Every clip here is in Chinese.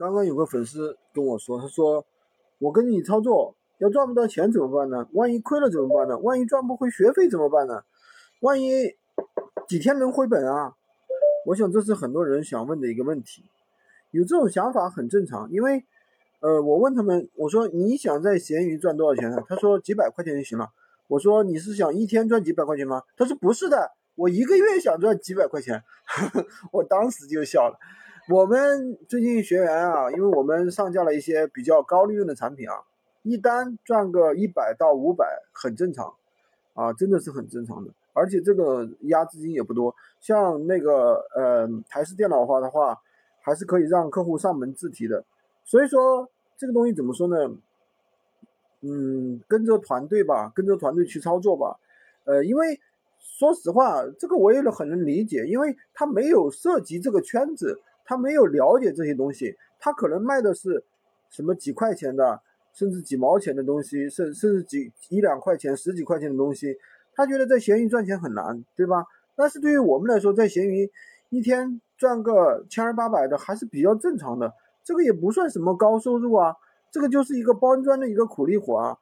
刚刚有个粉丝跟我说，他说我跟你操作要赚不到钱怎么办呢？万一亏了怎么办呢？万一赚不回学费怎么办呢？万一几天能回本啊？我想这是很多人想问的一个问题，有这种想法很正常，因为呃，我问他们，我说你想在闲鱼赚多少钱呢？他说几百块钱就行了。我说你是想一天赚几百块钱吗？他说不是的。我一个月想赚几百块钱，我当时就笑了。我们最近学员啊，因为我们上架了一些比较高利润的产品啊，一单赚个一百到五百很正常，啊，真的是很正常的。而且这个压资金也不多，像那个呃台式电脑的话的话，还是可以让客户上门自提的。所以说这个东西怎么说呢？嗯，跟着团队吧，跟着团队去操作吧，呃，因为。说实话，这个我也很能理解，因为他没有涉及这个圈子，他没有了解这些东西，他可能卖的是什么几块钱的，甚至几毛钱的东西，甚甚至几一两块钱、十几块钱的东西，他觉得在闲鱼赚钱很难，对吧？但是对于我们来说，在闲鱼一天赚个千儿八百的还是比较正常的，这个也不算什么高收入啊，这个就是一个搬砖的一个苦力活啊，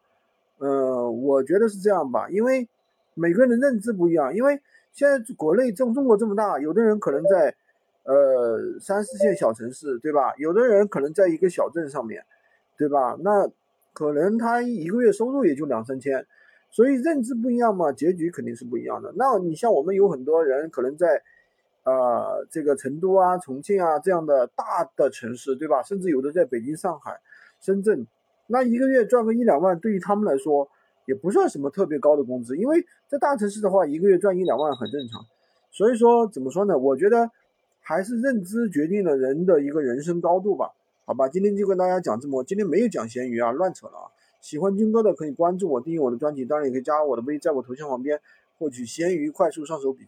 嗯，我觉得是这样吧，因为。每个人的认知不一样，因为现在国内中中国这么大，有的人可能在，呃三四线小城市，对吧？有的人可能在一个小镇上面，对吧？那可能他一个月收入也就两三千，所以认知不一样嘛，结局肯定是不一样的。那你像我们有很多人可能在，呃这个成都啊、重庆啊这样的大的城市，对吧？甚至有的在北京、上海、深圳，那一个月赚个一两万，对于他们来说。也不算什么特别高的工资，因为在大城市的话，一个月赚一两万很正常。所以说，怎么说呢？我觉得还是认知决定了人的一个人生高度吧。好吧，今天就跟大家讲这么多，今天没有讲闲鱼啊，乱扯了啊。喜欢军哥的可以关注我，订阅我的专辑，当然也可以加我的微，在我头像旁边获取闲鱼快速上手笔。